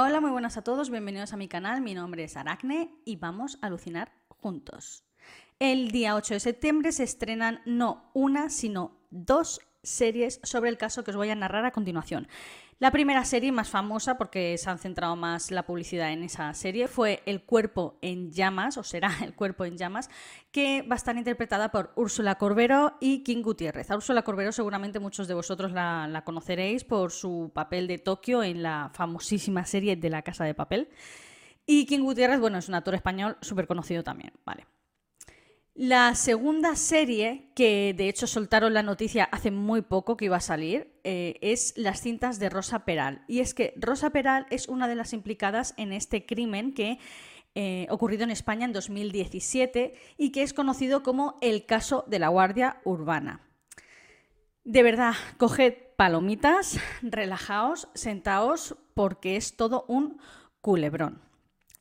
Hola, muy buenas a todos, bienvenidos a mi canal, mi nombre es Aracne y vamos a alucinar juntos. El día 8 de septiembre se estrenan no una, sino dos series sobre el caso que os voy a narrar a continuación. La primera serie más famosa, porque se han centrado más la publicidad en esa serie, fue El cuerpo en llamas, o será El cuerpo en llamas, que va a estar interpretada por Úrsula Corbero y King Gutiérrez. A Úrsula Corbero seguramente muchos de vosotros la, conoceréis por su papel de Tokio en la famosísima serie de La Casa de Papel. Y King Gutiérrez, bueno, es un actor español súper conocido también, vale. La segunda serie, que de hecho soltaron la noticia hace muy poco que iba a salir, eh, es Las cintas de Rosa Peral. Y es que Rosa Peral es una de las implicadas en este crimen que eh, ocurrido en España en 2017 y que es conocido como el caso de la Guardia Urbana. De verdad, coged palomitas, relajaos, sentaos, porque es todo un culebrón.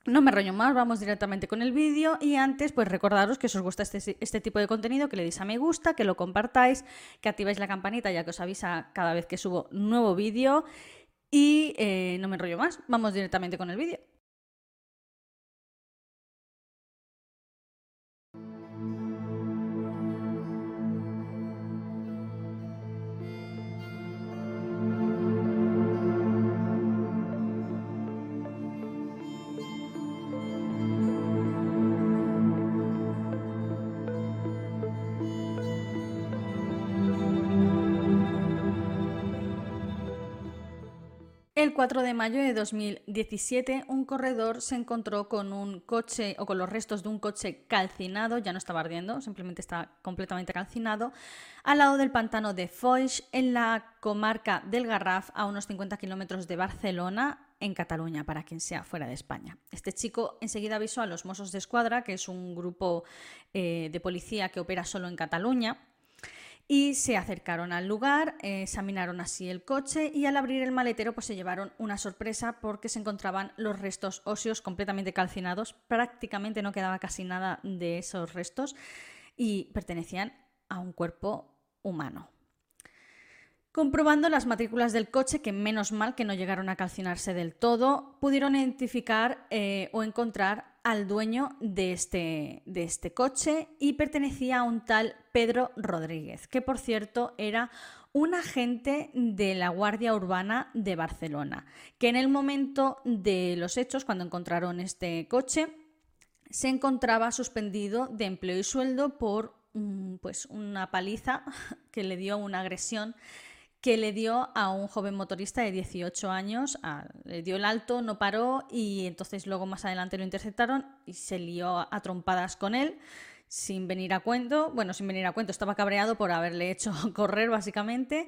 No me rollo más, vamos directamente con el vídeo y antes pues recordaros que si os gusta este, este, tipo de contenido, que le deis a me gusta, que lo compartáis, que activáis la campanita ya que os avisa cada vez que subo nuevo vídeo y eh, no me rollo más, vamos directamente con el vídeo. 4 de mayo de 2017, un corredor se encontró con un coche o con los restos de un coche calcinado, ya no estaba ardiendo, simplemente está completamente calcinado, al lado del pantano de Foix, en la comarca del Garraf, a unos 50 kilómetros de Barcelona, en Cataluña, para quien sea fuera de España. Este chico enseguida avisó a los Mossos de Escuadra, que es un grupo eh, de policía que opera solo en Cataluña, y se acercaron al lugar, eh, examinaron así el coche y al abrir el maletero pues se llevaron una sorpresa porque se encontraban los restos óseos completamente calcinados, prácticamente no quedaba casi nada de esos restos y pertenecían a un cuerpo humano. Comprobando las matrículas del coche, que menos mal que no llegaron a calcinarse del todo, pudieron identificar eh, o encontrar al dueño de este, de este coche y pertenecía a un tal Pedro Rodríguez, que por cierto era un agente de la Guardia Urbana de Barcelona, que en el momento de los hechos, cuando encontraron este coche, se encontraba suspendido de empleo y sueldo por pues, una paliza que le dio una agresión que le dio a un joven motorista de 18 años, le dio el alto, no paró y entonces luego más adelante lo interceptaron y se lió a trompadas con él sin venir a cuento, bueno, sin venir a cuento, estaba cabreado por haberle hecho correr básicamente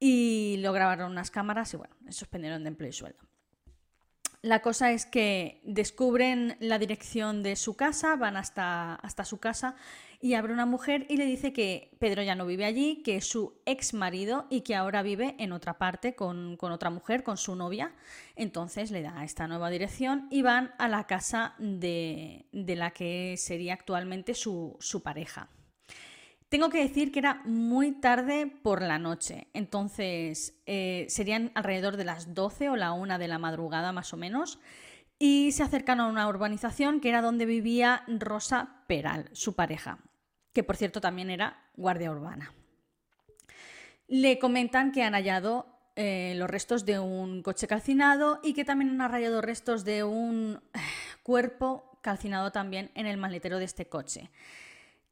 y lo grabaron unas cámaras y bueno, suspendieron de empleo y sueldo. La cosa es que descubren la dirección de su casa, van hasta, hasta su casa y abre una mujer y le dice que Pedro ya no vive allí, que es su ex marido y que ahora vive en otra parte con, otra mujer, con su novia. Entonces le da esta nueva dirección y van a la casa de, la que sería actualmente su, pareja. Tengo que decir que era muy tarde por la noche, entonces eh, serían alrededor de las 12 o la 1 de la madrugada más o menos, y se acercan a una urbanización que era donde vivía Rosa Peral, su pareja, que por cierto también era guardia urbana. Le comentan que han hallado eh, los restos de un coche calcinado y que también han hallado restos de un eh, cuerpo calcinado también en el maletero de este coche.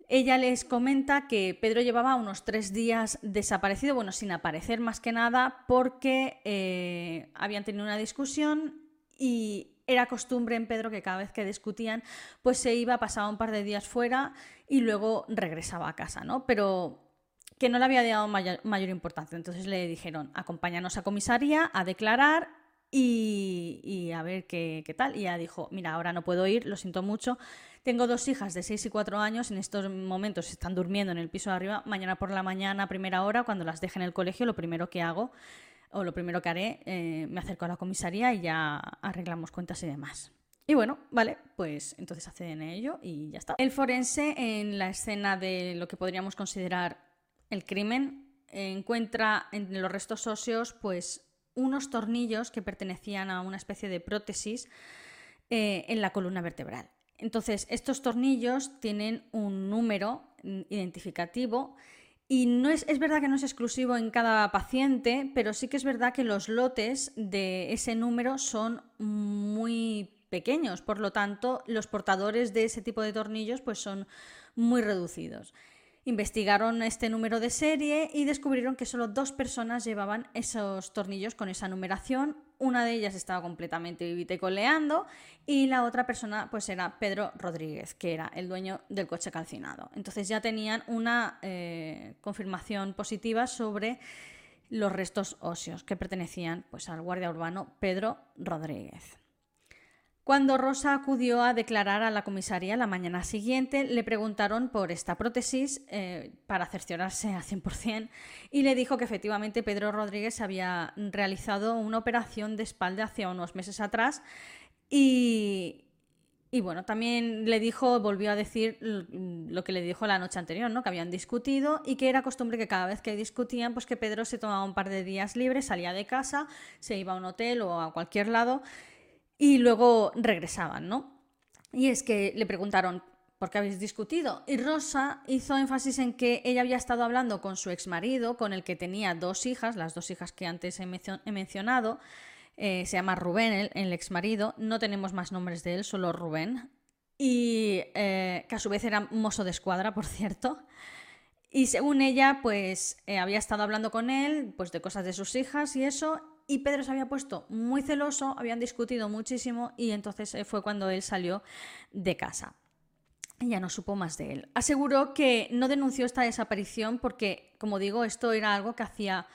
Ella les comenta que Pedro llevaba unos tres días desaparecido, bueno, sin aparecer más que nada, porque eh, habían tenido una discusión y era costumbre en Pedro que cada vez que discutían, pues se iba, pasaba un par de días fuera y luego regresaba a casa, ¿no? Pero que no le había dado mayor, importancia. Entonces le dijeron, acompáñanos a comisaría a declarar y, a ver qué, qué, tal. Y ella dijo, mira, ahora no puedo ir, lo siento mucho, tengo dos hijas de 6 y 4 años, en estos momentos están durmiendo en el piso de arriba. Mañana por la mañana, primera hora, cuando las deje en el colegio, lo primero que hago o lo primero que haré, eh, me acerco a la comisaría y ya arreglamos cuentas y demás. Y bueno, vale, pues entonces acceden a ello y ya está. El forense en la escena de lo que podríamos considerar el crimen encuentra en los restos óseos pues unos tornillos que pertenecían a una especie de prótesis eh, en la columna vertebral. Entonces, estos tornillos tienen un número mm, identificativo y no es, es, verdad que no es exclusivo en cada paciente, pero sí que es verdad que los lotes de ese número son muy pequeños, por lo tanto, los portadores de ese tipo de tornillos pues son muy reducidos. Investigaron este número de serie y descubrieron que solo dos personas llevaban esos tornillos con esa numeración. Una de ellas estaba completamente vivitecoleando y la otra persona pues era Pedro Rodríguez, que era el dueño del coche calcinado. Entonces ya tenían una eh, confirmación positiva sobre los restos óseos que pertenecían pues, al guardia urbano Pedro Rodríguez. Cuando Rosa acudió a declarar a la comisaría la mañana siguiente, le preguntaron por esta prótesis eh, para cerciorarse a 100% y le dijo que efectivamente Pedro Rodríguez había realizado una operación de espalda hace unos meses atrás y, bueno, también le dijo, volvió a decir lo que le dijo la noche anterior, ¿no? Que habían discutido y que era costumbre que cada vez que discutían, pues que Pedro se tomaba un par de días libres, salía de casa, se iba a un hotel o a cualquier lado y luego regresaban, ¿no? Y es que le preguntaron, ¿por qué habéis discutido? Y Rosa hizo énfasis en que ella había estado hablando con su exmarido, con el que tenía dos hijas, las dos hijas que antes he, mencionado, eh, se llama Rubén, el, el exmarido, no tenemos más nombres de él, solo Rubén, y eh, que a su vez era mozo de escuadra, por cierto. Y según ella, pues eh, había estado hablando con él, pues de cosas de sus hijas y eso, y Pedro se había puesto muy celoso, habían discutido muchísimo y entonces eh, fue cuando él salió de casa. Ya no supo más de él. Aseguró que no denunció esta desaparición porque, como digo, esto era algo que hacía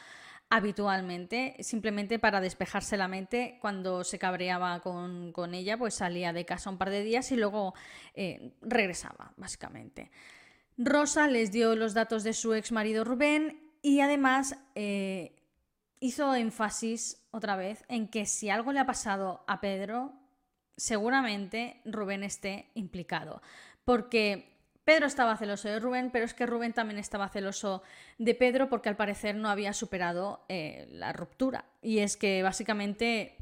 habitualmente, simplemente para despejarse la mente. Cuando se cabreaba con, ella, pues salía de casa un par de días y luego eh, regresaba, básicamente. Rosa les dio los datos de su ex marido Rubén y además eh, hizo énfasis otra vez en que si algo le ha pasado a Pedro, seguramente Rubén esté implicado. Porque Pedro estaba celoso de Rubén, pero es que Rubén también estaba celoso de Pedro porque al parecer no había superado eh, la ruptura. Y es que básicamente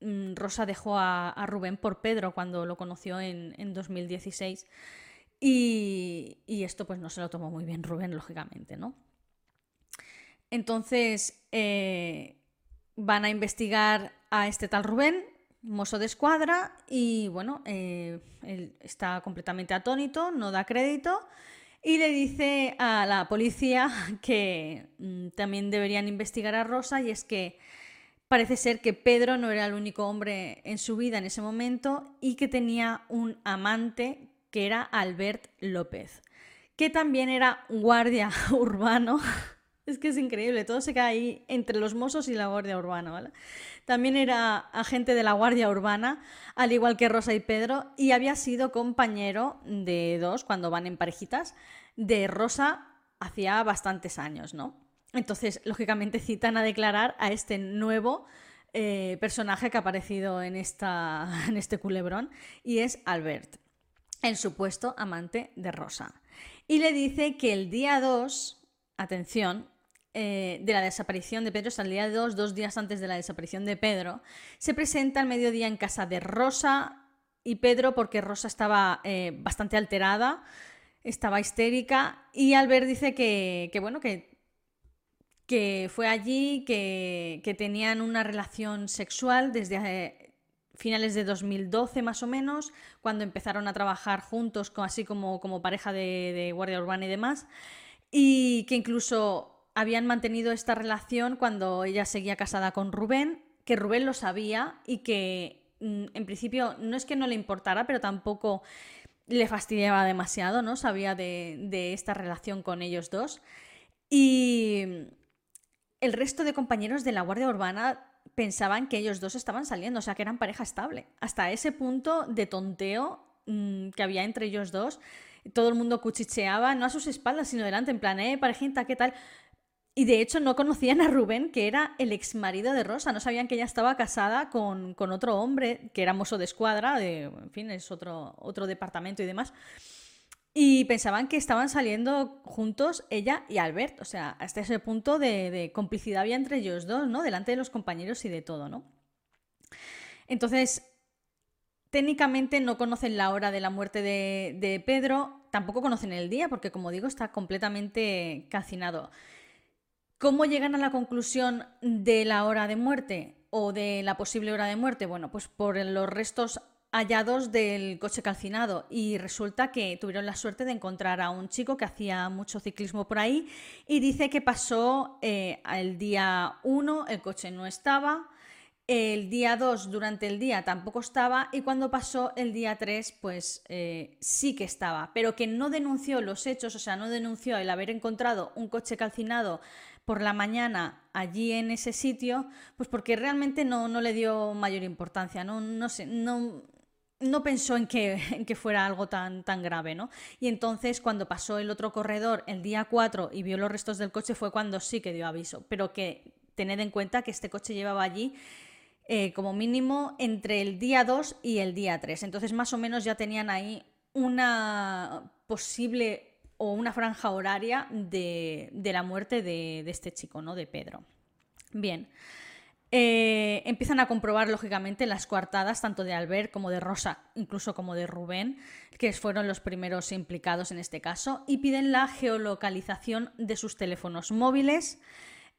mm, Rosa dejó a, Rubén por Pedro cuando lo conoció en, 2016. Y, y, esto pues no se lo tomó muy bien Rubén, lógicamente, ¿no? Entonces eh, van a investigar a este tal Rubén, mozo de escuadra, y bueno, eh, él está completamente atónito, no da crédito, y le dice a la policía que mm, también deberían investigar a Rosa, y es que parece ser que Pedro no era el único hombre en su vida en ese momento y que tenía un amante que era Albert López, que también era guardia urbano es que es increíble, todo se queda ahí entre los mozos y la Guardia Urbana, ¿vale? También era agente de la Guardia Urbana, al igual que Rosa y Pedro, y había sido compañero de dos, cuando van en parejitas, de Rosa hacía bastantes años, ¿no? Entonces, lógicamente, citan a declarar a este nuevo eh, personaje que ha aparecido en, esta, en este culebrón, y es Albert, el supuesto amante de Rosa. Y le dice que el día 2, atención, eh, de la desaparición de Pedro, hasta el día 2, dos días antes de la desaparición de Pedro, se presenta al mediodía en casa de Rosa y Pedro porque Rosa estaba eh, bastante alterada, estaba histérica y Albert dice que, bueno, que, que fue allí, que, que, tenían una relación sexual desde eh, finales de 2012 más o menos, cuando empezaron a trabajar juntos, así como, como pareja de, de guardia urbana y demás, y que incluso habían mantenido esta relación cuando ella seguía casada con Rubén, que Rubén lo sabía y que mm, en principio no es que no le importara, pero tampoco le fastidiaba demasiado, ¿no? Sabía de, esta relación con ellos dos. Y el resto de compañeros de la Guardia Urbana pensaban que ellos dos estaban saliendo, o sea, que eran pareja estable. Hasta ese punto de tonteo mm, que había entre ellos dos, todo el mundo cuchicheaba, no a sus espaldas, sino delante, en plan, eh, parejita, ¿qué tal? Y de hecho no conocían a Rubén, que era el ex marido de Rosa. No sabían que ella estaba casada con, otro hombre, que era mozo de escuadra, de, en fin, es otro, otro departamento y demás. Y pensaban que estaban saliendo juntos ella y Albert, o sea, hasta ese punto de, complicidad había entre ellos dos, ¿no? Delante de los compañeros y de todo, ¿no? Entonces, técnicamente no conocen la hora de la muerte de, de Pedro, tampoco conocen el día, porque como digo, está completamente calcinado. ¿Cómo llegan a la conclusión de la hora de muerte o de la posible hora de muerte? Bueno, pues por los restos hallados del coche calcinado y resulta que tuvieron la suerte de encontrar a un chico que hacía mucho ciclismo por ahí y dice que pasó eh, el día 1, el coche no estaba, el día 2 durante el día tampoco estaba y cuando pasó el día 3 pues eh, sí que estaba, pero que no denunció los hechos, o sea, no denunció el haber encontrado un coche calcinado por la mañana allí en ese sitio, pues porque realmente no, no le dio mayor importancia, no, no sé, no, no pensó en que, en que, fuera algo tan, tan grave, ¿no? Y entonces cuando pasó el otro corredor el día 4 y vio los restos del coche fue cuando sí que dio aviso, pero que tened en cuenta que este coche llevaba allí eh, como mínimo entre el día 2 y el día 3, entonces más o menos ya tenían ahí una posible o una franja horaria de, la muerte de, de este chico, ¿no? De Pedro. Bien. Eh, empiezan a comprobar, lógicamente, las coartadas tanto de Albert como de Rosa, incluso como de Rubén, que fueron los primeros implicados en este caso, y piden la geolocalización de sus teléfonos móviles.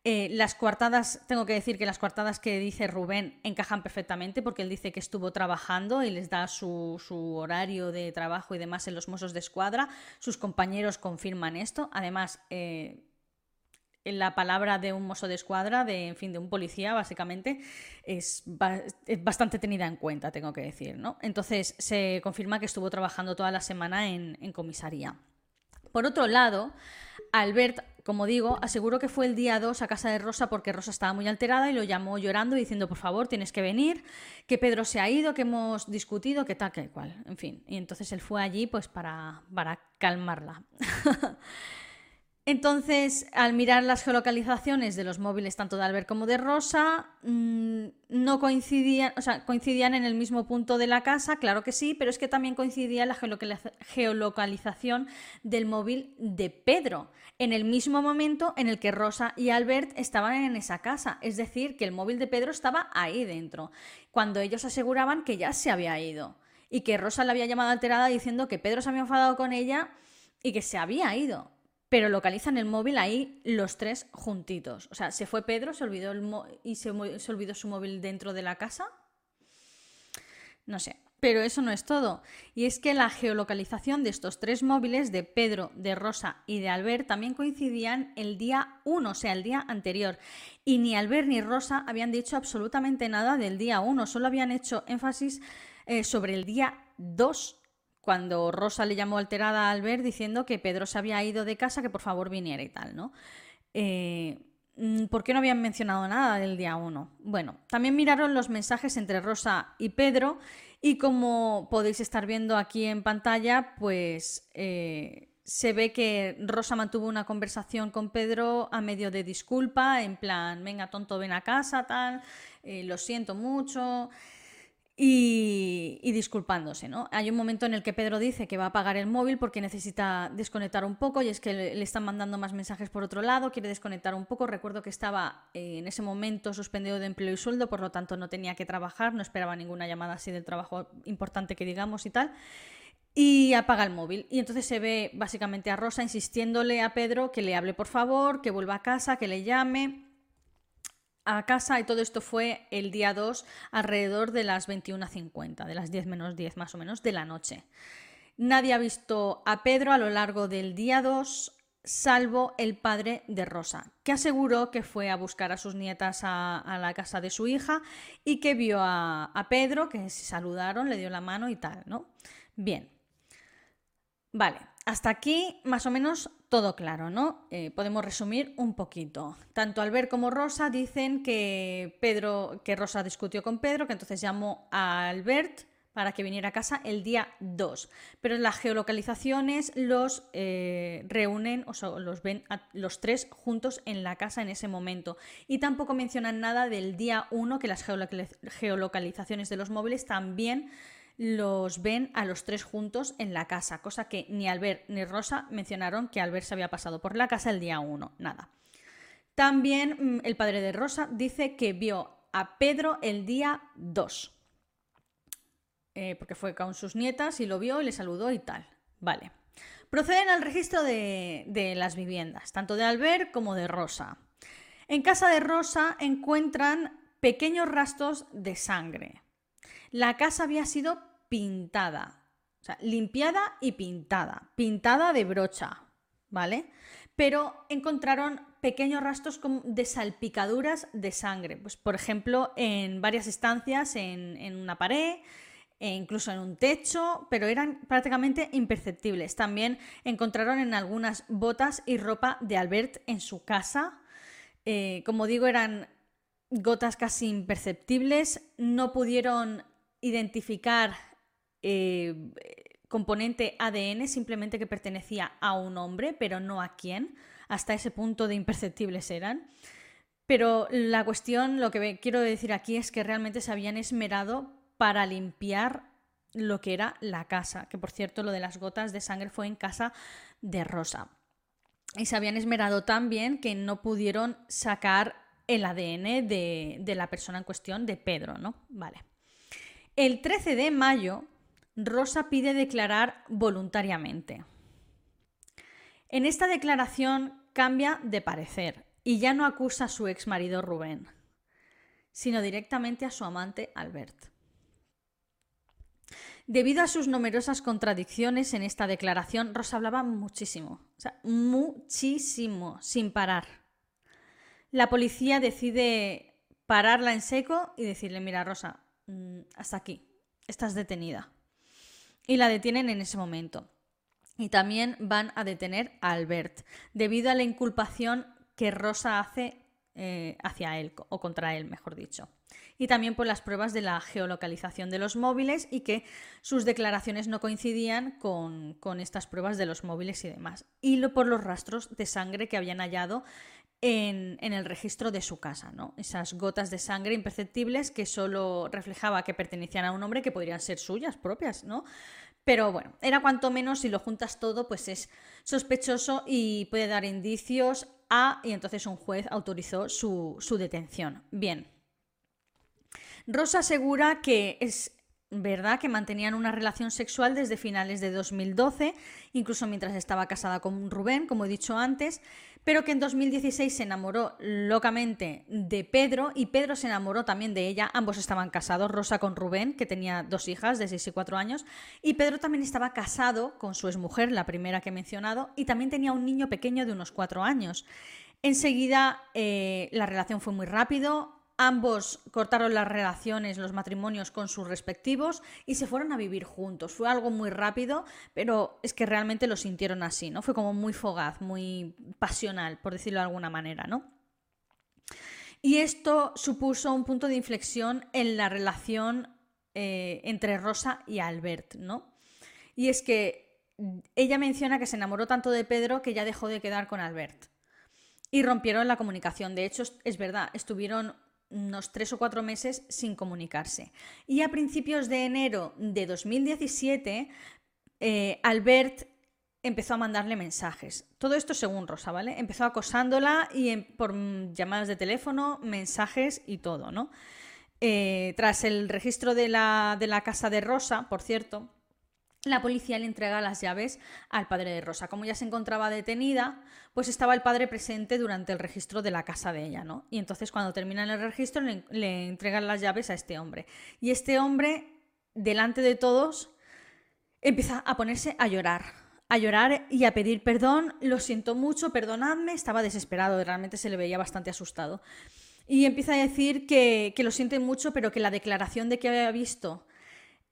Eh, las coartadas, tengo que decir que las coartadas que dice Rubén encajan perfectamente porque él dice que estuvo trabajando y les da su, horario de trabajo y demás en los Mossos de Escuadra. Sus compañeros confirman esto. Además, eh, la palabra de un mozo de escuadra, de, en fin, de un policía, básicamente, es, bastante tenida en cuenta, tengo que decir, ¿no? Entonces se confirma que estuvo trabajando toda la semana en, comisaría. Por otro lado, Albert, como digo, aseguró que fue el día 2 a casa de Rosa porque Rosa estaba muy alterada y lo llamó llorando diciendo, por favor, tienes que venir, que Pedro se ha ido, que hemos discutido, que tal, que cual, en fin. Y entonces él fue allí pues para, para calmarla. Entonces, al mirar las geolocalizaciones de los móviles tanto de Albert como de Rosa, mm, no coincidían, o sea, coincidían en el mismo punto de la casa, claro que sí, pero es que también coincidía la geolocalización del móvil de Pedro, en el mismo momento en el que Rosa y Albert estaban en esa casa, es decir, que el móvil de Pedro estaba ahí dentro, cuando ellos aseguraban que ya se había ido y que Rosa le había llamado alterada diciendo que Pedro se había enfadado con ella y que se había ido pero localizan el móvil ahí los tres juntitos. O sea, se fue Pedro, se olvidó el y se, olvidó su móvil dentro de la casa. No sé, pero eso no es todo. Y es que la geolocalización de estos tres móviles, de Pedro, de Rosa y de Albert, también coincidían el día 1, o sea, el día anterior. Y ni Albert ni Rosa habían dicho absolutamente nada del día 1, solo habían hecho énfasis eh, sobre el día 2 cuando Rosa le llamó alterada a Albert diciendo que Pedro se había ido de casa, que por favor viniera y tal, ¿no? Eh, mm, ¿Por qué no habían mencionado nada del día 1? Bueno, también miraron los mensajes entre Rosa y Pedro y como podéis estar viendo aquí en pantalla, pues eh, se ve que Rosa mantuvo una conversación con Pedro a medio de disculpa, en plan, venga tonto, ven a casa, tal, eh, lo siento mucho y, disculpándose, ¿no? Hay un momento en el que Pedro dice que va a apagar el móvil porque necesita desconectar un poco y es que le, están mandando más mensajes por otro lado, quiere desconectar un poco. Recuerdo que estaba eh, en ese momento suspendido de empleo y sueldo, por lo tanto no tenía que trabajar, no esperaba ninguna llamada así del trabajo importante que digamos y tal. Y apaga el móvil. Y entonces se ve básicamente a Rosa insistiéndole a Pedro que le hable por favor, que vuelva a casa, que le llame a casa y todo esto fue el día 2 alrededor de las 21.50, de las 10 menos 10 más o menos de la noche. Nadie ha visto a Pedro a lo largo del día 2 salvo el padre de Rosa, que aseguró que fue a buscar a sus nietas a, la casa de su hija y que vio a, a Pedro, que se saludaron, le dio la mano y tal, ¿no? Bien. Vale, hasta aquí más o menos todo claro, ¿no? Eh, podemos resumir un poquito. Tanto Albert como Rosa dicen que Pedro, que Rosa discutió con Pedro, que entonces llamó a Albert para que viniera a casa el día 2. Pero las geolocalizaciones los eh, reúnen, o sea, los ven los tres juntos en la casa en ese momento. Y tampoco mencionan nada del día 1, que las geolocalizaciones de los móviles también los ven a los tres juntos en la casa, cosa que ni Albert ni Rosa mencionaron que Albert se había pasado por la casa el día 1, nada. También mm, el padre de Rosa dice que vio a Pedro el día 2, eh, porque fue con sus nietas y lo vio y le saludó y tal. Vale. Proceden al registro de, de las viviendas, tanto de Albert como de Rosa. En casa de Rosa encuentran pequeños rastros de sangre. La casa había sido pintada, o sea, limpiada y pintada, pintada de brocha, ¿vale? Pero encontraron pequeños rastros de salpicaduras de sangre, pues por ejemplo en varias estancias, en, una pared, e incluso en un techo, pero eran prácticamente imperceptibles. También encontraron en algunas botas y ropa de Albert en su casa. Eh, como digo, eran gotas casi imperceptibles, no pudieron identificar eh, componente ADN, simplemente que pertenecía a un hombre, pero no a quién. Hasta ese punto de imperceptibles eran. Pero la cuestión, lo que quiero decir aquí es que realmente se habían esmerado para limpiar lo que era la casa, que por cierto lo de las gotas de sangre fue en casa de Rosa. Y se habían esmerado tan bien que no pudieron sacar el ADN de, de la persona en cuestión, de Pedro, ¿no? Vale. El 13 de mayo, Rosa pide declarar voluntariamente. En esta declaración cambia de parecer y ya no acusa a su ex marido Rubén, sino directamente a su amante Albert. Debido a sus numerosas contradicciones en esta declaración, Rosa hablaba muchísimo, o sea, muchísimo, sin parar. La policía decide pararla en seco y decirle, mira Rosa, hasta aquí, estás detenida. Y la detienen en ese momento. Y también van a detener a Albert, debido a la inculpación que Rosa hace eh, hacia él, o contra él, mejor dicho. Y también por las pruebas de la geolocalización de los móviles y que sus declaraciones no coincidían con, con estas pruebas de los móviles y demás. Y lo, por los rastros de sangre que habían hallado en, el registro de su casa, ¿no? Esas gotas de sangre imperceptibles que solo reflejaba que pertenecían a un hombre que podrían ser suyas propias, ¿no? Pero bueno, era cuanto menos, si lo juntas todo, pues es sospechoso y puede dar indicios a, y entonces un juez autorizó su, su detención. Bien. Rosa asegura que es verdad que mantenían una relación sexual desde finales de 2012, incluso mientras estaba casada con Rubén, como he dicho antes, pero que en 2016 se enamoró locamente de Pedro y Pedro se enamoró también de ella. Ambos estaban casados, Rosa con Rubén, que tenía dos hijas de 6 y 4 años, y Pedro también estaba casado con su exmujer, la primera que he mencionado, y también tenía un niño pequeño de unos 4 años. Enseguida eh, la relación fue muy rápido, Ambos cortaron las relaciones, los matrimonios con sus respectivos y se fueron a vivir juntos. Fue algo muy rápido, pero es que realmente lo sintieron así, ¿no? Fue como muy fogaz, muy pasional, por decirlo de alguna manera, ¿no? Y esto supuso un punto de inflexión en la relación eh, entre Rosa y Albert, ¿no? Y es que ella menciona que se enamoró tanto de Pedro que ya dejó de quedar con Albert. Y rompieron la comunicación. De hecho, es verdad, estuvieron unos tres o cuatro meses sin comunicarse. Y a principios de enero de 2017, eh, Albert empezó a mandarle mensajes. Todo esto según Rosa, ¿vale? Empezó acosándola y por llamadas de teléfono, mensajes y todo, ¿no? Eh, tras el registro de la, de la casa de Rosa, por cierto, la policía le entrega las llaves al padre de Rosa. Como ya se encontraba detenida, pues estaba el padre presente durante el registro de la casa de ella, ¿no? Y entonces cuando terminan el registro le, entregan las llaves a este hombre. Y este hombre, delante de todos, empieza a ponerse a llorar, a llorar y a pedir perdón. Lo siento mucho, perdonadme. Estaba desesperado, realmente se le veía bastante asustado. Y empieza a decir que lo siente mucho, pero que la declaración de que había visto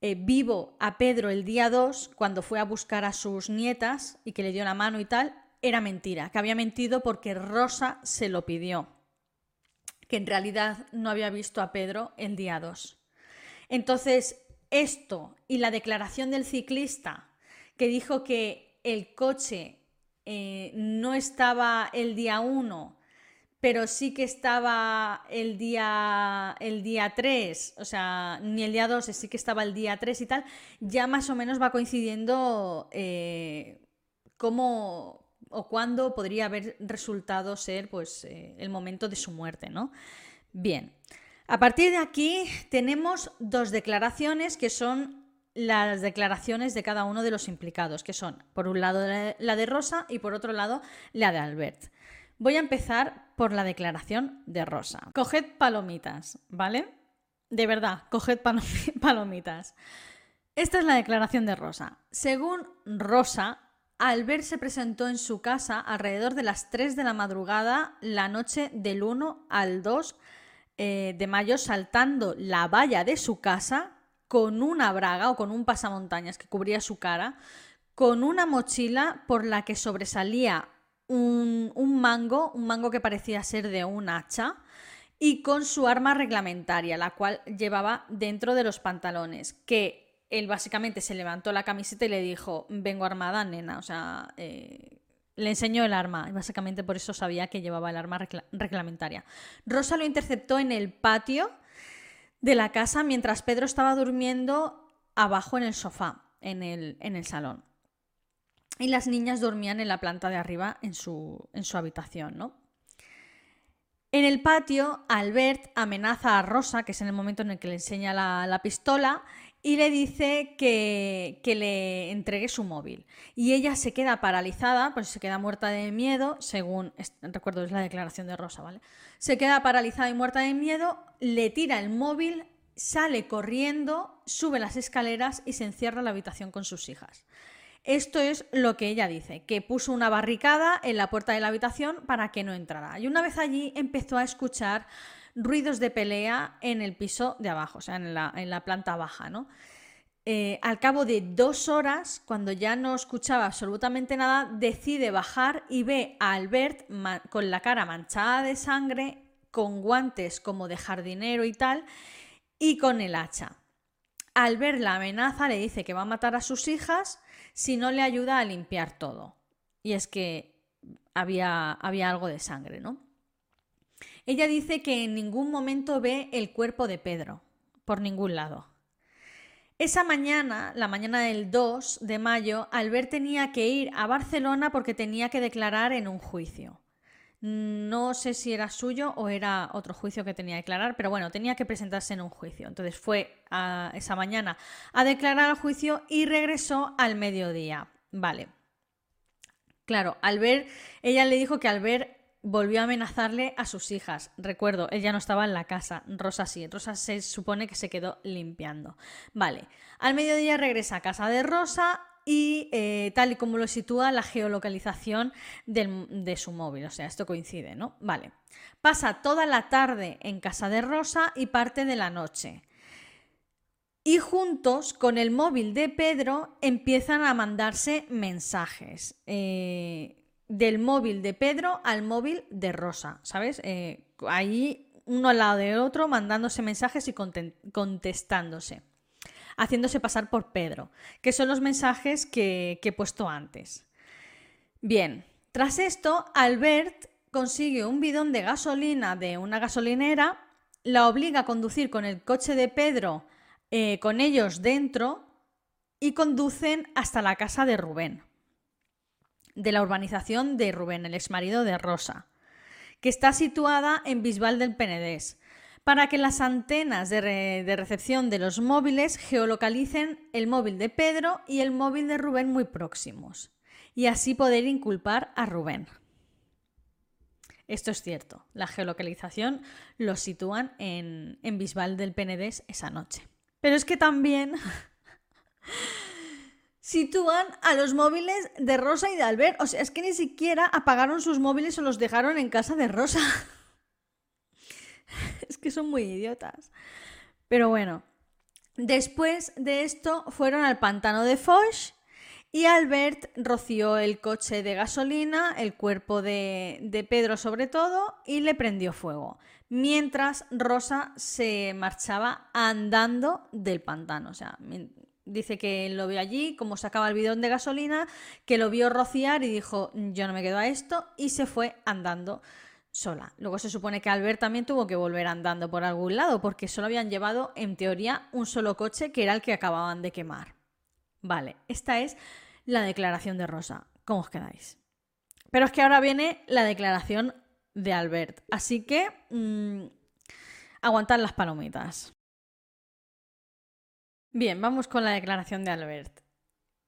eh, vivo a Pedro el día 2, cuando fue a buscar a sus nietas y que le dio la mano y tal, era mentira, que había mentido porque Rosa se lo pidió, que en realidad no había visto a Pedro el día 2. Entonces, esto y la declaración del ciclista que dijo que el coche eh, no estaba el día 1 pero sí que estaba el día, el día 3, o sea, ni el día 2, sí que estaba el día 3 y tal, ya más o menos va coincidiendo eh, cómo o cuándo podría haber resultado ser pues, eh, el momento de su muerte, ¿no? Bien, a partir de aquí tenemos dos declaraciones que son las declaraciones de cada uno de los implicados, que son, por un lado, la de Rosa y por otro lado, la de Albert. Voy a empezar por la declaración de Rosa. Coged palomitas, ¿vale? De verdad, coged palomitas. Esta es la declaración de Rosa. Según Rosa, Albert se presentó en su casa alrededor de las 3 de la madrugada la noche del 1 al 2 eh, de mayo saltando la valla de su casa con una braga o con un pasamontañas que cubría su cara, con una mochila por la que sobresalía un, mango, un mango que parecía ser de un hacha, y con su arma reglamentaria, la cual llevaba dentro de los pantalones, que él básicamente se levantó la camiseta y le dijo, vengo armada, nena, o sea, eh, le enseñó el arma, y básicamente por eso sabía que llevaba el arma reglamentaria. Rosa lo interceptó en el patio de la casa mientras Pedro estaba durmiendo abajo en el sofá, en el, en el salón y las niñas dormían en la planta de arriba en su, en su habitación, ¿no? En el patio, Albert amenaza a Rosa, que es en el momento en el que le enseña la, pistola, y le dice que, que, le entregue su móvil. Y ella se queda paralizada, pues se queda muerta de miedo, según, recuerdo, es la declaración de Rosa, ¿vale? Se queda paralizada y muerta de miedo, le tira el móvil, sale corriendo, sube las escaleras y se encierra en la habitación con sus hijas. Esto es lo que ella dice, que puso una barricada en la puerta de la habitación para que no entrara. Y una vez allí empezó a escuchar ruidos de pelea en el piso de abajo, o sea, en la, planta baja, ¿no? Eh, al cabo de dos horas, cuando ya no escuchaba absolutamente nada, decide bajar y ve a Albert con la cara manchada de sangre, con guantes como de jardinero y tal, y con el hacha. Al ver la amenaza, le dice que va a matar a sus hijas si no le ayuda a limpiar todo. Y es que había, había algo de sangre, ¿no? Ella dice que en ningún momento ve el cuerpo de Pedro, por ningún lado. Esa mañana, la mañana del 2 de mayo, Albert tenía que ir a Barcelona porque tenía que declarar en un juicio. No sé si era suyo o era otro juicio que tenía que declarar, pero bueno, tenía que presentarse en un juicio. Entonces fue esa mañana a declarar el juicio y regresó al mediodía. Vale. Claro, al ver, ella le dijo que al ver volvió a amenazarle a sus hijas. Recuerdo, ella no estaba en la casa, Rosa sí. Rosa se supone que se quedó limpiando. Vale, al mediodía regresa a casa de Rosa y eh, tal y como lo sitúa la geolocalización de su móvil. O sea, esto coincide, ¿no? Vale. Pasa toda la tarde en casa de Rosa y parte de la noche. Y juntos con el móvil de Pedro empiezan a mandarse mensajes. Eh, del móvil de Pedro al móvil de Rosa, ¿sabes? Eh, ahí uno al lado del otro mandándose mensajes y contestándose haciéndose pasar por Pedro, que son los mensajes que, he puesto antes. Bien, tras esto, Albert consigue un bidón de gasolina de una gasolinera, la obliga a conducir con el coche de Pedro, eh, con ellos dentro, y conducen hasta la casa de Rubén, de la urbanización de Rubén, el exmarido de Rosa, que está situada en Bisbal del Penedés, para que las antenas de, recepción de los móviles geolocalicen el móvil de Pedro y el móvil de Rubén muy próximos, y así poder inculpar a Rubén. Esto es cierto, la geolocalización lo sitúan en, en Bisbal del Penedés esa noche. Pero es que también sitúan a los móviles de Rosa y de Albert. O sea, es que ni siquiera apagaron sus móviles o los dejaron en casa de Rosa. es que son muy idiotas. Pero bueno, después de esto fueron al pantano de Foch y Albert roció el coche de gasolina, el cuerpo de, de Pedro sobre todo, y le prendió fuego. Mientras Rosa se marchaba andando del pantano. O sea, dice que lo vio allí, como sacaba el bidón de gasolina, que lo vio rociar y dijo, yo no me quedo a esto, y se fue andando sola. Luego se supone que Albert también tuvo que volver andando por algún lado porque solo habían llevado, en teoría, un solo coche que era el que acababan de quemar. Vale, esta es la declaración de Rosa. ¿Cómo os quedáis? Pero es que ahora viene la declaración de Albert. Así que mmm, aguantad las palomitas. Bien, vamos con la declaración de Albert.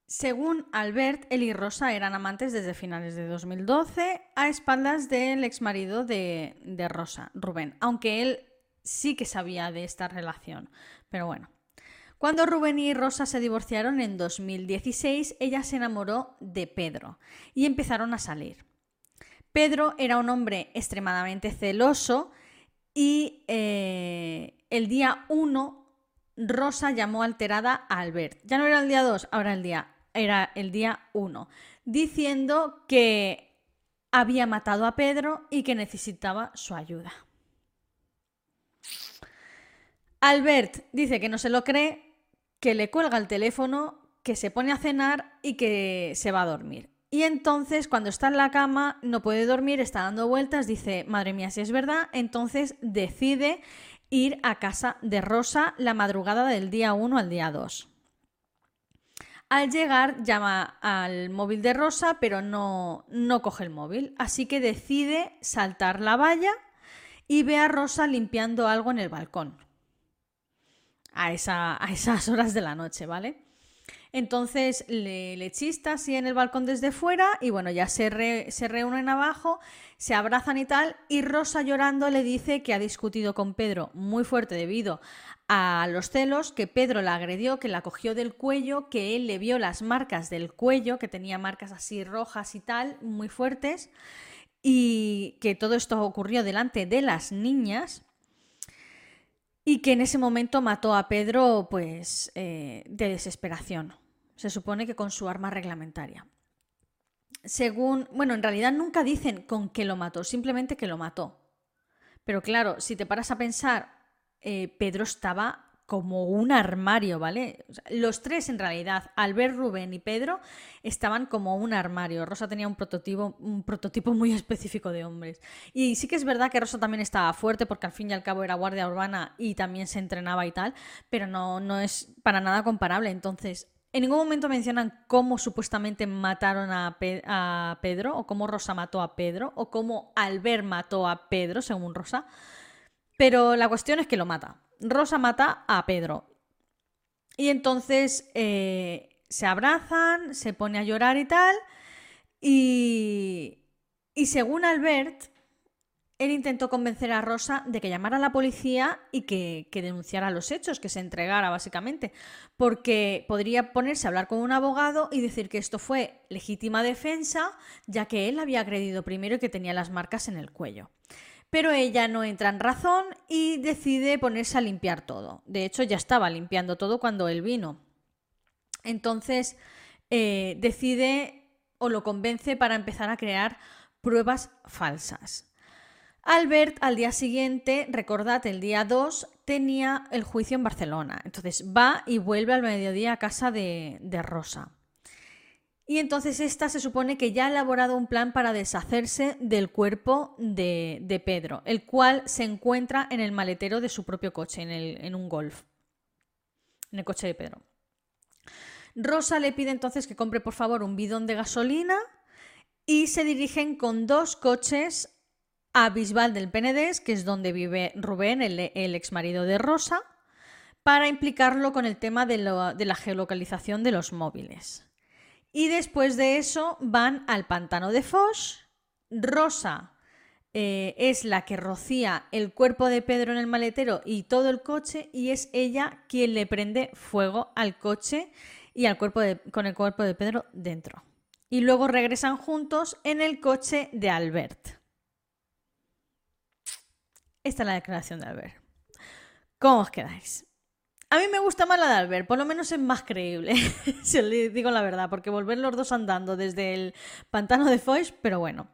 Según Albert, él y Rosa eran amantes desde finales de 2012 a espaldas del exmarido de, de Rosa, Rubén, aunque él sí que sabía de esta relación. Pero bueno. Cuando Rubén y Rosa se divorciaron en 2016, ella se enamoró de Pedro y empezaron a salir. Pedro era un hombre extremadamente celoso y eh, el día 1 Rosa llamó alterada a Albert. Ya no era el día 2, ahora el día era el día 1, diciendo que había matado a Pedro y que necesitaba su ayuda. Albert dice que no se lo cree, que le cuelga el teléfono, que se pone a cenar y que se va a dormir. Y entonces, cuando está en la cama, no puede dormir, está dando vueltas, dice, madre mía, si es verdad, entonces decide ir a casa de Rosa la madrugada del día 1 al día 2. Al llegar llama al móvil de Rosa, pero no, no coge el móvil, así que decide saltar la valla y ve a Rosa limpiando algo en el balcón. A, esa, a esas horas de la noche, ¿vale? Entonces le, le, chista así en el balcón desde fuera y bueno, ya se, reúnen abajo, se abrazan y tal, y Rosa llorando le dice que ha discutido con Pedro muy fuerte debido a los celos, que Pedro la agredió, que la cogió del cuello, que él le vio las marcas del cuello, que tenía marcas así rojas y tal, muy fuertes, y que todo esto ocurrió delante de las niñas y que en ese momento mató a Pedro pues eh, de desesperación se supone que con su arma reglamentaria. Según, bueno, en realidad nunca dicen con qué lo mató, simplemente que lo mató. Pero claro, si te paras a pensar, eh, Pedro estaba como un armario, ¿vale? los tres en realidad, Albert, Rubén y Pedro, estaban como un armario. Rosa tenía un prototipo, un prototipo muy específico de hombres. Y sí que es verdad que Rosa también estaba fuerte porque al fin y al cabo era guardia urbana y también se entrenaba y tal, pero no, no es para nada comparable. Entonces, en ningún momento mencionan cómo supuestamente mataron a, Pedro, o cómo Rosa mató a Pedro, o cómo Albert mató a Pedro, según Rosa. Pero la cuestión es que lo mata. Rosa mata a Pedro. Y entonces eh, se abrazan, se pone a llorar y tal. Y, y según Albert, él intentó convencer a Rosa de que llamara a la policía y que, denunciara los hechos, que se entregara básicamente, porque podría ponerse a hablar con un abogado y decir que esto fue legítima defensa, ya que él había agredido primero y que tenía las marcas en el cuello. Pero ella no entra en razón y decide ponerse a limpiar todo. De hecho, ya estaba limpiando todo cuando él vino. Entonces, eh, decide o lo convence para empezar a crear pruebas falsas. Albert al día siguiente, recordad, el día 2 tenía el juicio en Barcelona. Entonces va y vuelve al mediodía a casa de, Rosa. Y entonces esta se supone que ya ha elaborado un plan para deshacerse del cuerpo de, Pedro, el cual se encuentra en el maletero de su propio coche, en, en un golf. En el coche de Pedro. Rosa le pide entonces que compre por favor un bidón de gasolina y se dirigen con dos coches a Bisbal del Penedés, que es donde vive Rubén, el, ex marido de Rosa, para implicarlo con el tema de, la geolocalización de los móviles. Y después de eso van al pantano de Foch. Rosa eh, es la que rocía el cuerpo de Pedro en el maletero y todo el coche, y es ella quien le prende fuego al coche y al cuerpo con el cuerpo de Pedro dentro. Y luego regresan juntos en el coche de Albert. Esta es la declaración de Albert. ¿Cómo os quedáis? A mí me gusta más la de Albert, por lo menos es más creíble, si os digo la verdad, porque volver los dos andando desde el pantano de Foix, pero bueno.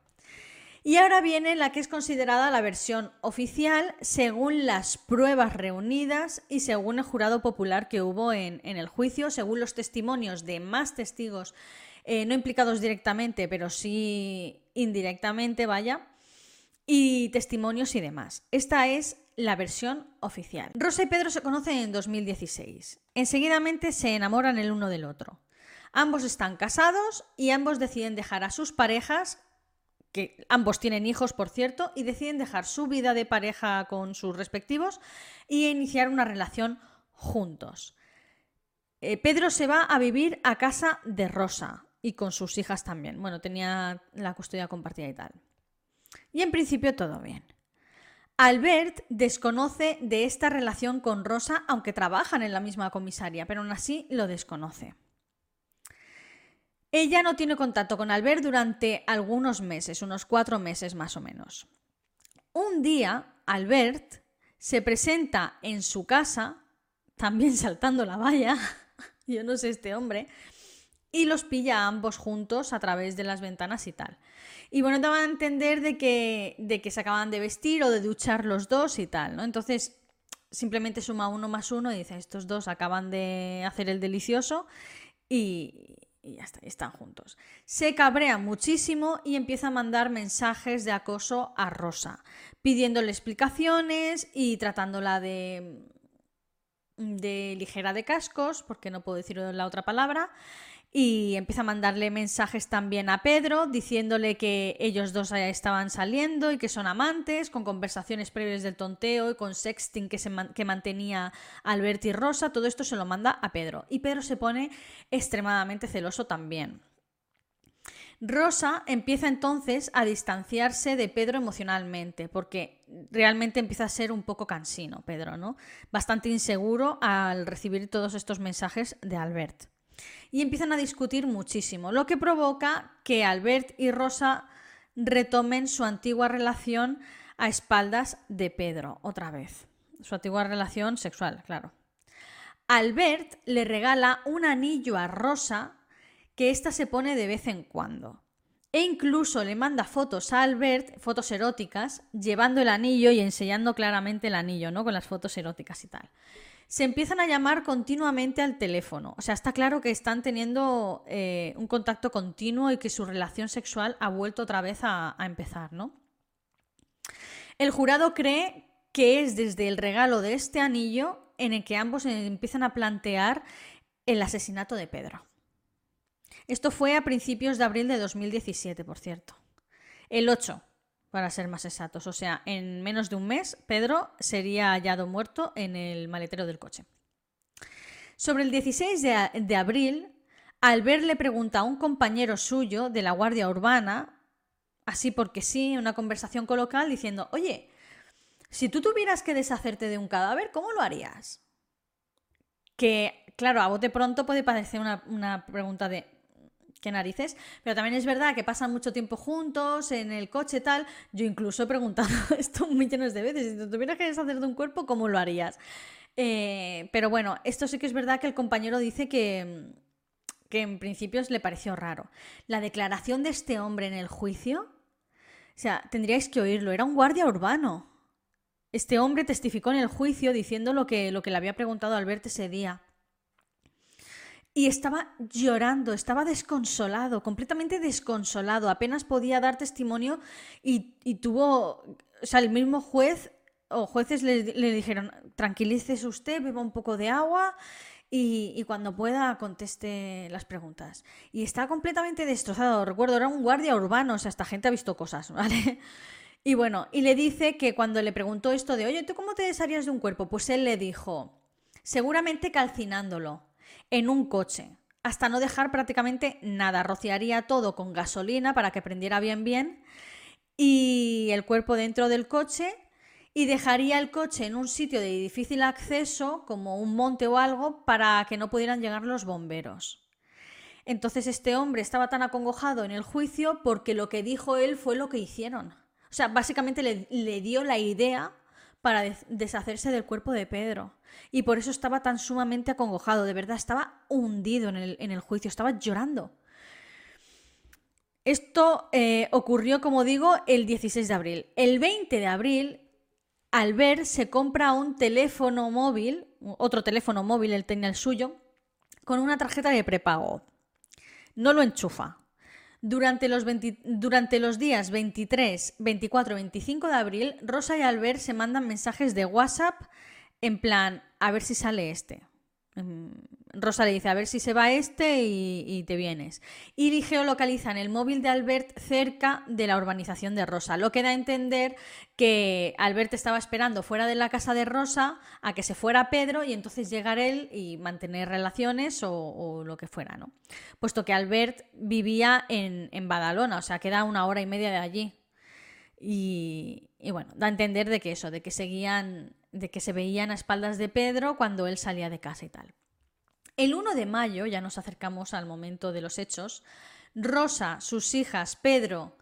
Y ahora viene la que es considerada la versión oficial según las pruebas reunidas y según el jurado popular que hubo en, el juicio, según los testimonios de más testigos, eh, no implicados directamente, pero sí indirectamente, vaya. Y testimonios y demás. Esta es la versión oficial. Rosa y Pedro se conocen en 2016. Enseguidamente se enamoran el uno del otro. Ambos están casados y ambos deciden dejar a sus parejas, que ambos tienen hijos, por cierto, y deciden dejar su vida de pareja con sus respectivos y iniciar una relación juntos. Eh, Pedro se va a vivir a casa de Rosa y con sus hijas también. Bueno, tenía la custodia compartida y tal. Y en principio todo bien. Albert desconoce de esta relación con Rosa, aunque trabajan en la misma comisaria, pero aún así lo desconoce. Ella no tiene contacto con Albert durante algunos meses, unos cuatro meses más o menos. Un día, Albert se presenta en su casa, también saltando la valla, yo no sé este hombre, y los pilla a ambos juntos a través de las ventanas y tal. Y bueno, te van a entender de que, de que se acaban de vestir o de duchar los dos y tal, ¿no? Entonces, simplemente suma uno más uno y dice, estos dos acaban de hacer el delicioso y, y ya está, están juntos. Se cabrea muchísimo y empieza a mandar mensajes de acoso a Rosa, pidiéndole explicaciones y tratándola de de ligera de cascos, porque no puedo decir la otra palabra, y empieza a mandarle mensajes también a Pedro diciéndole que ellos dos estaban saliendo y que son amantes, con conversaciones previas del tonteo y con sexting que, se que mantenía Albert y Rosa, todo esto se lo manda a Pedro y Pedro se pone extremadamente celoso también. Rosa empieza entonces a distanciarse de Pedro emocionalmente, porque realmente empieza a ser un poco cansino, Pedro, ¿no? Bastante inseguro al recibir todos estos mensajes de Albert y empiezan a discutir muchísimo, lo que provoca que Albert y Rosa retomen su antigua relación a espaldas de Pedro, otra vez. Su antigua relación sexual, claro. Albert le regala un anillo a Rosa que ésta se pone de vez en cuando. E incluso le manda fotos a Albert, fotos eróticas, llevando el anillo y enseñando claramente el anillo, ¿no? Con las fotos eróticas y tal se empiezan a llamar continuamente al teléfono. O sea, está claro que están teniendo eh, un contacto continuo y que su relación sexual ha vuelto otra vez a, a empezar, ¿no? El jurado cree que es desde el regalo de este anillo en el que ambos empiezan a plantear el asesinato de Pedro. Esto fue a principios de abril de 2017, por cierto. El 8 para ser más exactos. O sea, en menos de un mes, Pedro sería hallado muerto en el maletero del coche. Sobre el 16 de, abril, Albert le pregunta a un compañero suyo de la Guardia Urbana, así porque sí, una conversación coloquial, diciendo, oye, si tú tuvieras que deshacerte de un cadáver, ¿cómo lo harías? Que, claro, a bote pronto puede parecer una pregunta de, qué narices. Pero también es verdad que pasan mucho tiempo juntos, en el coche tal. Yo incluso he preguntado esto millones de veces. Si te tuvieras que deshacer de un cuerpo, ¿cómo lo harías? Eh, pero bueno, esto sí que es verdad que el compañero dice que, que en principio le pareció raro. La declaración de este hombre en el juicio, o sea, tendríais que oírlo, era un guardia urbano. Este hombre testificó en el juicio diciendo lo que, lo que le había preguntado Albert ese día. Y estaba llorando, estaba desconsolado, completamente desconsolado, apenas podía dar testimonio y, tuvo, o sea, el mismo juez o jueces le, dijeron, tranquilícese usted, beba un poco de agua y, cuando pueda conteste las preguntas. Y está completamente destrozado, recuerdo, era un guardia urbano, o sea, esta gente ha visto cosas, ¿vale? Y bueno, y le dice que cuando le preguntó esto de, oye, ¿tú cómo te desharías de un cuerpo? Pues él le dijo, seguramente calcinándolo en un coche, hasta no dejar prácticamente nada. Rociaría todo con gasolina para que prendiera bien bien y el cuerpo dentro del coche y dejaría el coche en un sitio de difícil acceso, como un monte o algo, para que no pudieran llegar los bomberos. Entonces este hombre estaba tan acongojado en el juicio porque lo que dijo él fue lo que hicieron. O sea, básicamente le, le dio la idea para deshacerse del cuerpo de Pedro. Y por eso estaba tan sumamente acongojado, de verdad, estaba hundido en el, juicio, estaba llorando. Esto eh, ocurrió, como digo, el 16 de abril. El 20 de abril, Albert se compra un teléfono móvil, otro teléfono móvil, él tenía el suyo, con una tarjeta de prepago. No lo enchufa. Durante los, días 23, 24 y 25 de abril, Rosa y Albert se mandan mensajes de WhatsApp en plan, a ver si sale este. Rosa le dice, a ver si se va este y, te vienes. Y geolocalizan el móvil de Albert cerca de la urbanización de Rosa, lo que da a entender que Albert estaba esperando fuera de la casa de Rosa a que se fuera Pedro y entonces llegar él y mantener relaciones o, lo que fuera, ¿no? Puesto que Albert vivía en, Badalona, o sea, queda una hora y media de allí. Y, y bueno, da a entender de que eso, de que seguían, de que se veían a espaldas de Pedro cuando él salía de casa y tal. El 1 de mayo, ya nos acercamos al momento de los hechos, Rosa, sus hijas, Pedro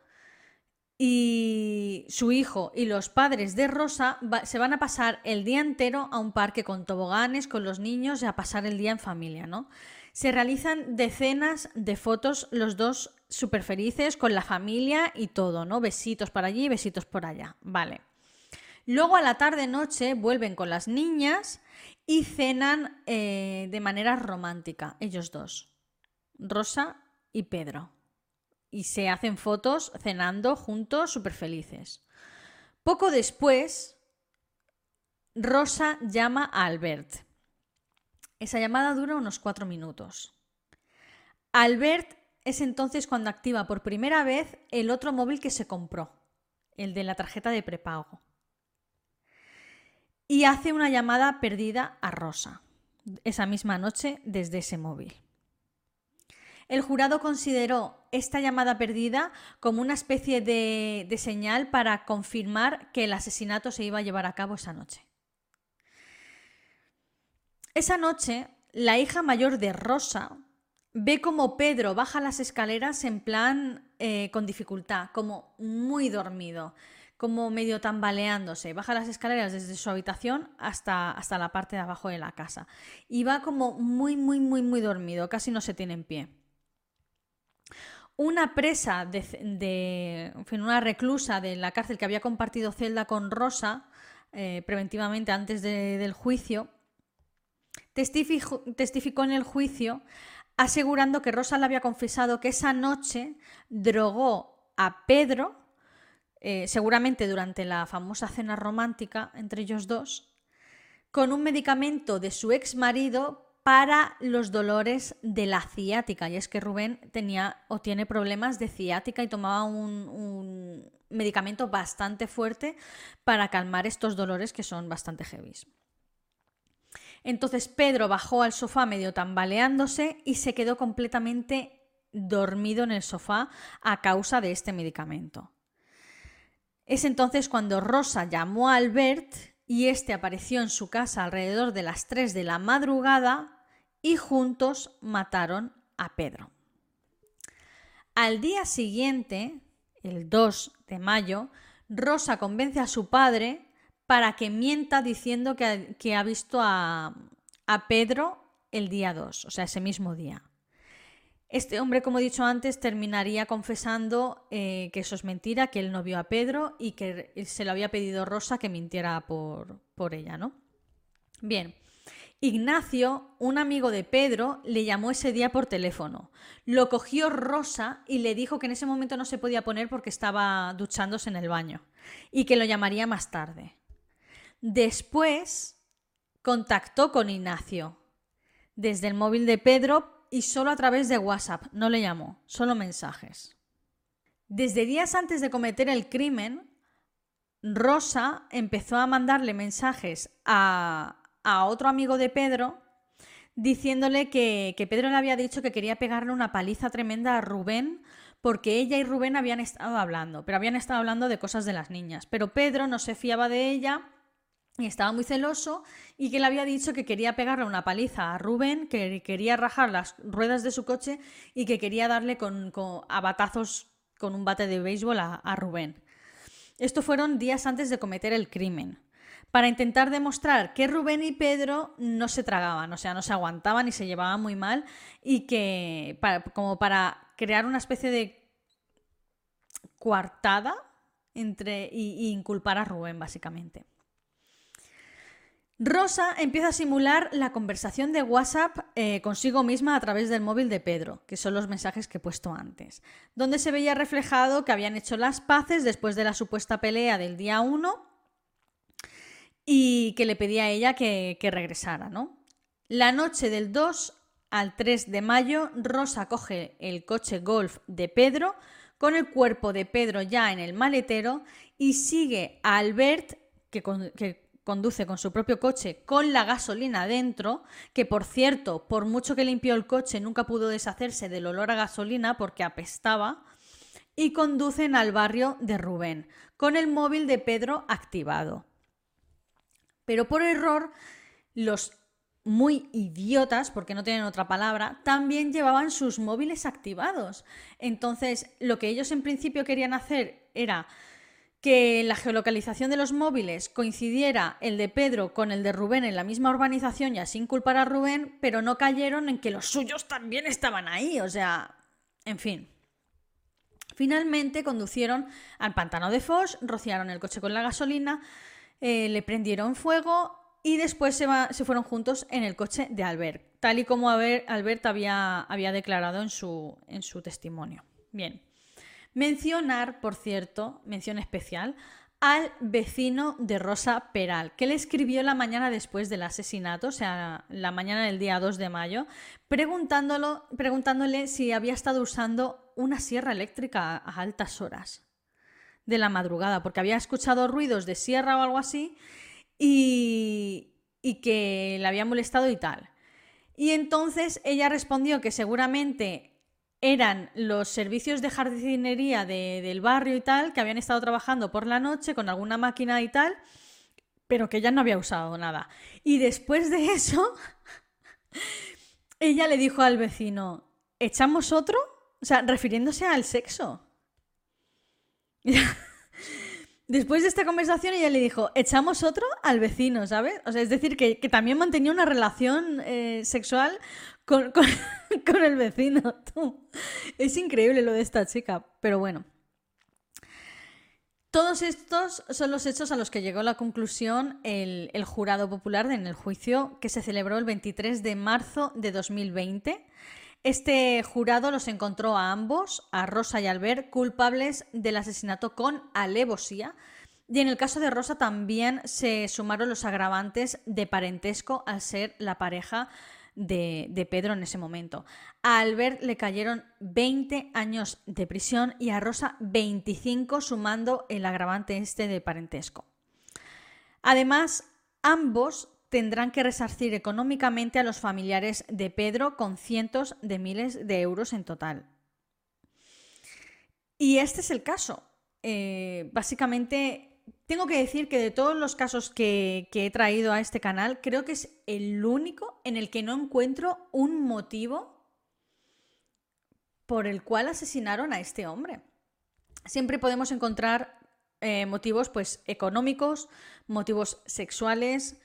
y su hijo y los padres de Rosa se van a pasar el día entero a un parque con toboganes, con los niños y a pasar el día en familia, ¿no? Se realizan decenas de fotos, los dos súper felices, con la familia y todo, ¿no? Besitos para allí, besitos por allá. Vale. Luego a la tarde-noche vuelven con las niñas y cenan eh, de manera romántica, ellos dos, Rosa y Pedro. Y se hacen fotos cenando juntos, súper felices. Poco después, Rosa llama a Albert. Esa llamada dura unos cuatro minutos. Albert es entonces cuando activa por primera vez el otro móvil que se compró, el de la tarjeta de prepago y hace una llamada perdida a Rosa esa misma noche desde ese móvil. El jurado consideró esta llamada perdida como una especie de, señal para confirmar que el asesinato se iba a llevar a cabo esa noche. Esa noche, la hija mayor de Rosa ve como Pedro baja las escaleras en plan eh, con dificultad, como muy dormido como medio tambaleándose. Baja las escaleras desde su habitación hasta, hasta la parte de abajo de la casa. Y va como muy, muy, muy, muy dormido, casi no se tiene en pie. Una presa de, en fin, una reclusa de la cárcel que había compartido celda con Rosa eh, preventivamente antes del juicio, testificó en el juicio asegurando que Rosa le había confesado que esa noche drogó a Pedro eh, seguramente durante la famosa cena romántica entre ellos dos, con un medicamento de su ex marido para los dolores de la ciática. Y es que Rubén tenía o tiene problemas de ciática y tomaba un, un medicamento bastante fuerte para calmar estos dolores que son bastante heavies. Entonces Pedro bajó al sofá medio tambaleándose y se quedó completamente dormido en el sofá a causa de este medicamento. Es entonces cuando Rosa llamó a Albert y este apareció en su casa alrededor de las 3 de la madrugada y juntos mataron a Pedro. Al día siguiente, el 2 de mayo, Rosa convence a su padre para que mienta diciendo que, ha visto a, a Pedro el día 2, o sea, ese mismo día. Este hombre, como he dicho antes, terminaría confesando eh, que eso es mentira, que él no vio a Pedro y que se lo había pedido Rosa que mintiera por, por ella, ¿no? Bien. Ignacio, un amigo de Pedro, le llamó ese día por teléfono. Lo cogió Rosa y le dijo que en ese momento no se podía poner porque estaba duchándose en el baño y que lo llamaría más tarde. Después contactó con Ignacio desde el móvil de Pedro y solo a través de WhatsApp, no le llamó, solo mensajes. Desde días antes de cometer el crimen, Rosa empezó a mandarle mensajes a, otro amigo de Pedro diciéndole que, que, Pedro le había dicho que quería pegarle una paliza tremenda a Rubén porque ella y Rubén habían estado hablando, pero habían estado hablando de cosas de las niñas. Pero Pedro no se fiaba de ella estaba muy celoso y que le había dicho que quería pegarle una paliza a Rubén, que quería rajar las ruedas de su coche y que quería darle con, a batazos con un bate de béisbol a, Rubén. Esto fueron días antes de cometer el crimen, para intentar demostrar que Rubén y Pedro no se tragaban, o sea, no se aguantaban y se llevaban muy mal y que como para crear una especie de coartada entre y inculpar a Rubén básicamente. Rosa empieza a simular la conversación de WhatsApp eh, consigo misma a través del móvil de Pedro, que son los mensajes que he puesto antes, donde se veía reflejado que habían hecho las paces después de la supuesta pelea del día 1 y que le pedía a ella que, que regresara, ¿no? La noche del 2 al 3 de mayo, Rosa coge el coche Golf de Pedro, con el cuerpo de Pedro ya en el maletero, y sigue a Albert, que, conduce con su propio coche con la gasolina dentro, que por cierto, por mucho que limpió el coche, nunca pudo deshacerse del olor a gasolina porque apestaba, y conducen al barrio de Rubén, con el móvil de Pedro activado. Pero por error, los muy idiotas, porque no tienen otra palabra, también llevaban sus móviles activados. Entonces, lo que ellos en principio querían hacer era que la geolocalización de los móviles coincidiera el de Pedro con el de Rubén en la misma urbanización y así culpar a Rubén, pero no cayeron en que los suyos también estaban ahí. O sea, en fin. Finalmente conducieron al pantano de Foch, rociaron el coche con la gasolina, eh, le prendieron fuego y después se, fueron juntos en el coche de Albert, tal y como Albert había, había declarado en su, en su testimonio. Bien. Mencionar, por cierto, mención especial, al vecino de Rosa Peral, que le escribió la mañana después del asesinato, o sea, la mañana del día 2 de mayo, preguntándolo, preguntándole si había estado usando una sierra eléctrica a altas horas de la madrugada, porque había escuchado ruidos de sierra o algo así y, que le había molestado y tal. Y entonces ella respondió que seguramente eran los servicios de jardinería del barrio y tal, que habían estado trabajando por la noche con alguna máquina y tal, pero que ella no había usado nada. Y después de eso, ella le dijo al vecino, ¿echamos otro? O sea, refiriéndose al sexo. Después de esta conversación ella le dijo, echamos otro al vecino, ¿sabes? O sea, es decir, que, también mantenía una relación eh, sexual con, el vecino. Es increíble lo de esta chica, pero bueno. Todos estos son los hechos a los que llegó la conclusión el, el, jurado popular en el juicio que se celebró el 23 de marzo de 2020 este jurado los encontró a ambos, a Rosa y Albert, culpables del asesinato con alevosía. Y en el caso de Rosa también se sumaron los agravantes de parentesco al ser la pareja de, Pedro en ese momento. A Albert le cayeron 20 años de prisión y a Rosa 25 sumando el agravante este de parentesco. Además, ambos tendrán que resarcir económicamente a los familiares de Pedro con cientos de miles de euros en total. Y este es el caso. Eh, básicamente, tengo que decir que de todos los casos que, he traído a este canal, creo que es el único en el que no encuentro un motivo por el cual asesinaron a este hombre. Siempre podemos encontrar eh, motivos pues, económicos, motivos sexuales,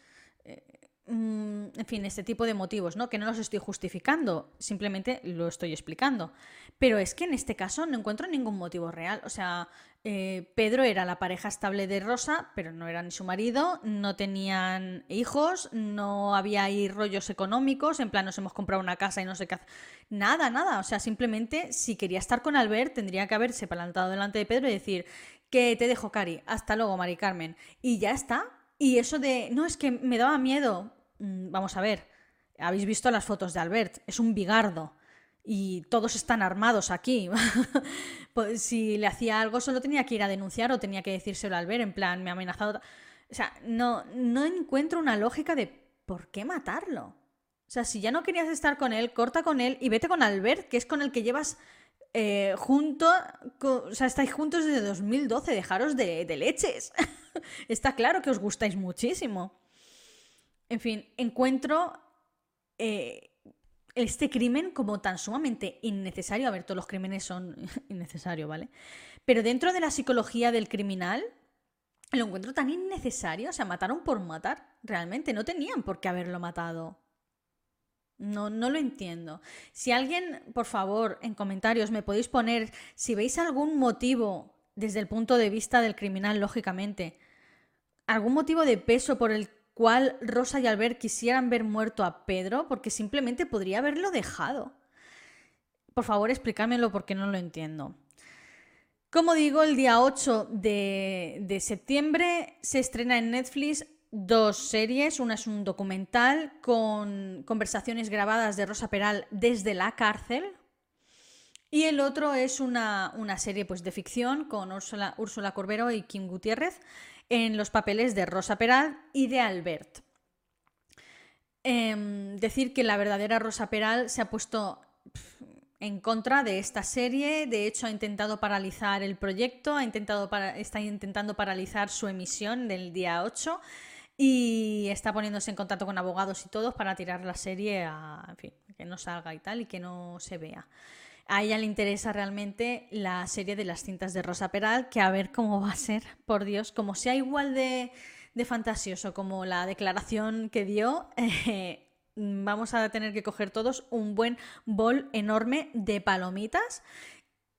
en fin, este tipo de motivos, ¿no? Que no los estoy justificando, simplemente lo estoy explicando. Pero es que en este caso no encuentro ningún motivo real. O sea, eh, Pedro era la pareja estable de Rosa, pero no era ni su marido, no tenían hijos, no había ahí rollos económicos, en plan nos hemos comprado una casa y no sé qué hacer. Nada, nada. O sea, simplemente si quería estar con Albert, tendría que haberse plantado delante de Pedro y decir que te dejo, Cari, hasta luego, Mari Carmen. Y ya está. Y eso de, no, es que me daba miedo. Mm, vamos a ver, habéis visto las fotos de Albert, es un bigardo y todos están armados aquí. pues, si le hacía algo, solo tenía que ir a denunciar o tenía que decírselo a Albert, en plan, me ha amenazado. O sea, no, no encuentro una lógica de por qué matarlo. O sea, si ya no querías estar con él, corta con él y vete con Albert, que es con el que llevas eh, junto. o sea, estáis juntos desde 2012, dejaros de, de leches. Está claro que os gustáis muchísimo. En fin, encuentro eh, este crimen como tan sumamente innecesario. A ver, todos los crímenes son innecesarios, ¿vale? Pero dentro de la psicología del criminal, lo encuentro tan innecesario. O sea, mataron por matar. Realmente no tenían por qué haberlo matado. No, no lo entiendo. Si alguien, por favor, en comentarios me podéis poner si veis algún motivo desde el punto de vista del criminal, lógicamente, algún motivo de peso por el cual Rosa y Albert quisieran ver muerto a Pedro, porque simplemente podría haberlo dejado. Por favor, explícamelo porque no lo entiendo. Como digo, el día 8 de, de septiembre se estrena en Netflix dos series. Una es un documental con conversaciones grabadas de Rosa Peral desde la cárcel. Y el otro es una, serie pues, de ficción con Úrsula, Úrsula Corbero y Kim Gutiérrez en los papeles de Rosa Peral y de Albert. Em, decir que la verdadera Rosa Peral se ha puesto en contra de esta serie, de hecho ha intentado paralizar el proyecto, ha intentado está intentando paralizar su emisión del día 8 y está poniéndose en contacto con abogados y todos para tirar la serie a, en fin, que no salga y tal y que no se vea. A ella le interesa realmente la serie de las cintas de Rosa Peral, que a ver cómo va a ser, por Dios, como sea igual de, fantasioso como la declaración que dio, eh, vamos a tener que coger todos un buen bol enorme de palomitas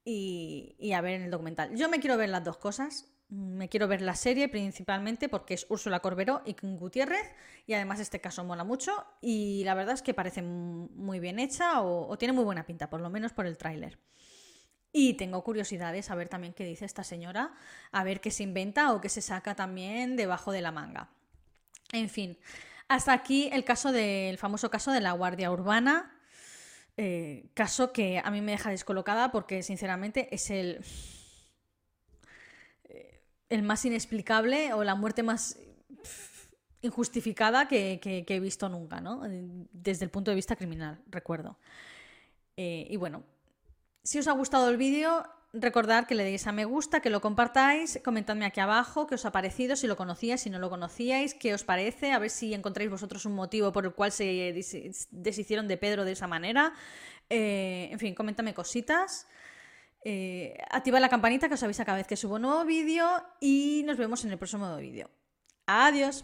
y, a ver el documental. Yo me quiero ver las dos cosas, me quiero ver la serie principalmente porque es Úrsula Corberó y Gutiérrez y además este caso mola mucho y la verdad es que parece muy bien hecha o, tiene muy buena pinta, por lo menos por el tráiler. Y tengo curiosidad de saber también qué dice esta señora, a ver qué se inventa o qué se saca también debajo de la manga. En fin, hasta aquí el caso del famoso caso de la Guardia Urbana, eh, caso que a mí me deja descolocada porque sinceramente es el el más inexplicable o la muerte más injustificada que, he visto nunca, ¿no? Desde el punto de vista criminal, recuerdo. Eh, y bueno, si os ha gustado el vídeo, recordad que le deis a me gusta, que lo compartáis, comentadme aquí abajo qué os ha parecido, si lo conocíais, si no lo conocíais, qué os parece, a ver si encontráis vosotros un motivo por el cual se deshicieron de Pedro de esa manera. Eh, en fin, coméntame cositas. Eh, activa la campanita que os avisa cada vez que subo un nuevo vídeo y nos vemos en el próximo vídeo. Adiós.